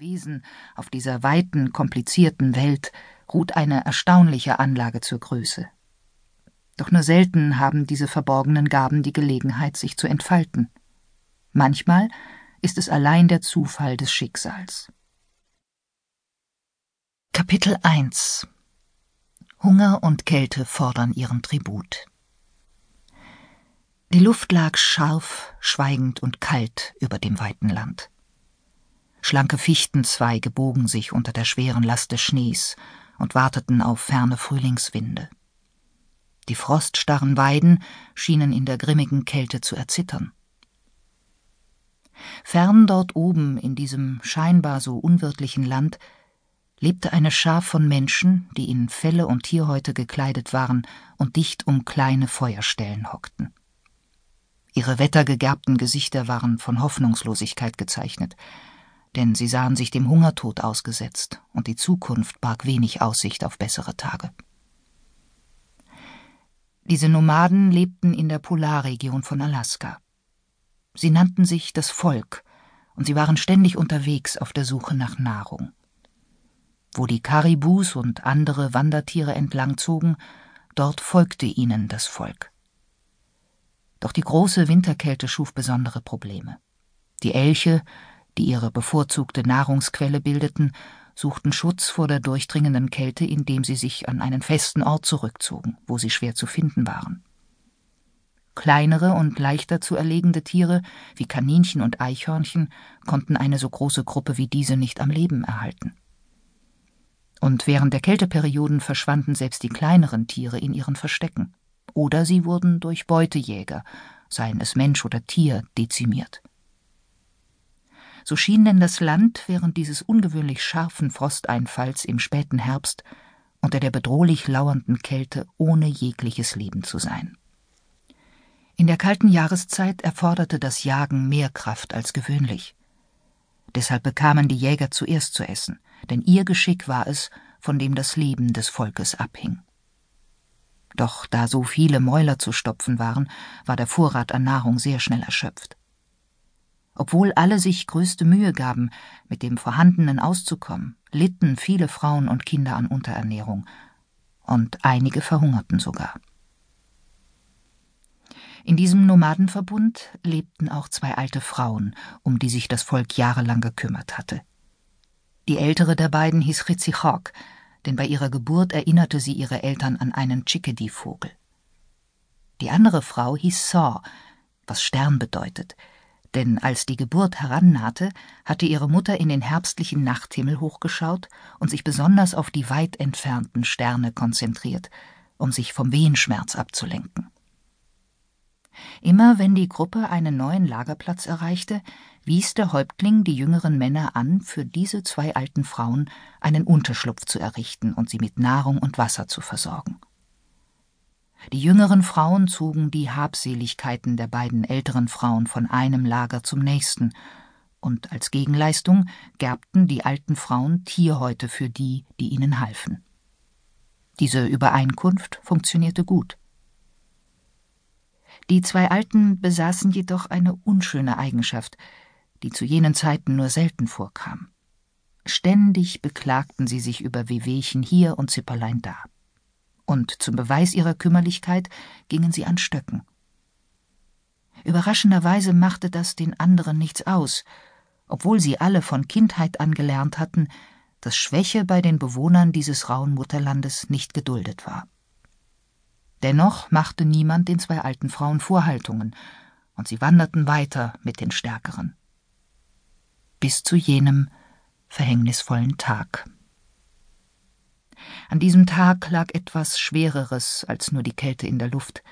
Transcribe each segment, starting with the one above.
Wesen auf dieser weiten, komplizierten Welt ruht eine erstaunliche Anlage zur Größe. Doch nur selten haben diese verborgenen Gaben die Gelegenheit, sich zu entfalten. Manchmal ist es allein der Zufall des Schicksals. Kapitel 1 Hunger und Kälte fordern ihren Tribut. Die Luft lag scharf, schweigend und kalt über dem weiten Land. Schlanke Fichtenzweige bogen sich unter der schweren Last des Schnees und warteten auf ferne Frühlingswinde. Die froststarren Weiden schienen in der grimmigen Kälte zu erzittern. Fern dort oben in diesem scheinbar so unwirtlichen Land lebte eine Schar von Menschen, die in Felle und Tierhäute gekleidet waren und dicht um kleine Feuerstellen hockten. Ihre wettergegerbten Gesichter waren von Hoffnungslosigkeit gezeichnet, denn sie sahen sich dem Hungertod ausgesetzt, und die Zukunft barg wenig Aussicht auf bessere Tage. Diese Nomaden lebten in der Polarregion von Alaska. Sie nannten sich das Volk, und sie waren ständig unterwegs auf der Suche nach Nahrung. Wo die Karibus und andere Wandertiere entlangzogen, dort folgte ihnen das Volk. Doch die große Winterkälte schuf besondere Probleme. Die Elche, die ihre bevorzugte Nahrungsquelle bildeten, suchten Schutz vor der durchdringenden Kälte, indem sie sich an einen festen Ort zurückzogen, wo sie schwer zu finden waren. Kleinere und leichter zu erlegende Tiere, wie Kaninchen und Eichhörnchen, konnten eine so große Gruppe wie diese nicht am Leben erhalten. Und während der Kälteperioden verschwanden selbst die kleineren Tiere in ihren Verstecken, oder sie wurden durch Beutejäger, seien es Mensch oder Tier, dezimiert. So schien denn das Land während dieses ungewöhnlich scharfen Frosteinfalls im späten Herbst unter der bedrohlich lauernden Kälte ohne jegliches Leben zu sein. In der kalten Jahreszeit erforderte das Jagen mehr Kraft als gewöhnlich. Deshalb bekamen die Jäger zuerst zu essen, denn ihr Geschick war es, von dem das Leben des Volkes abhing. Doch da so viele Mäuler zu stopfen waren, war der Vorrat an Nahrung sehr schnell erschöpft. Obwohl alle sich größte Mühe gaben, mit dem Vorhandenen auszukommen, litten viele Frauen und Kinder an Unterernährung, und einige verhungerten sogar. In diesem Nomadenverbund lebten auch zwei alte Frauen, um die sich das Volk jahrelang gekümmert hatte. Die ältere der beiden hieß Ritzichok, denn bei ihrer Geburt erinnerte sie ihre Eltern an einen Chickadee-Vogel. Die andere Frau hieß Saw, was Stern bedeutet, denn als die Geburt herannahte, hatte ihre Mutter in den herbstlichen Nachthimmel hochgeschaut und sich besonders auf die weit entfernten Sterne konzentriert, um sich vom Wehenschmerz abzulenken. Immer wenn die Gruppe einen neuen Lagerplatz erreichte, wies der Häuptling die jüngeren Männer an, für diese zwei alten Frauen einen Unterschlupf zu errichten und sie mit Nahrung und Wasser zu versorgen. Die jüngeren Frauen zogen die Habseligkeiten der beiden älteren Frauen von einem Lager zum nächsten, und als Gegenleistung gerbten die alten Frauen Tierhäute für die, die ihnen halfen. Diese Übereinkunft funktionierte gut. Die zwei Alten besaßen jedoch eine unschöne Eigenschaft, die zu jenen Zeiten nur selten vorkam. Ständig beklagten sie sich über Wehwehchen hier und Zipperlein da und zum Beweis ihrer Kümmerlichkeit gingen sie an Stöcken. Überraschenderweise machte das den anderen nichts aus, obwohl sie alle von Kindheit an gelernt hatten, dass Schwäche bei den Bewohnern dieses rauen Mutterlandes nicht geduldet war. Dennoch machte niemand den zwei alten Frauen Vorhaltungen, und sie wanderten weiter mit den Stärkeren. Bis zu jenem verhängnisvollen Tag. An diesem Tag lag etwas Schwereres als nur die Kälte in der Luft,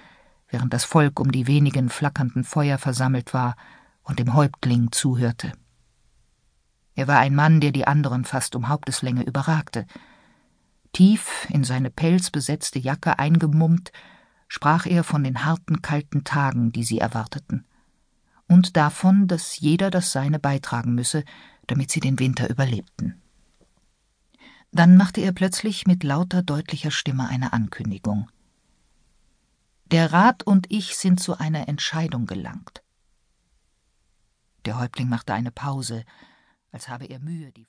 während das Volk um die wenigen flackernden Feuer versammelt war und dem Häuptling zuhörte. Er war ein Mann, der die anderen fast um Haupteslänge überragte. Tief in seine pelzbesetzte Jacke eingemummt, sprach er von den harten, kalten Tagen, die sie erwarteten, und davon, dass jeder das Seine beitragen müsse, damit sie den Winter überlebten. Dann machte er plötzlich mit lauter, deutlicher Stimme eine Ankündigung. Der Rat und ich sind zu einer Entscheidung gelangt. Der Häuptling machte eine Pause, als habe er Mühe, die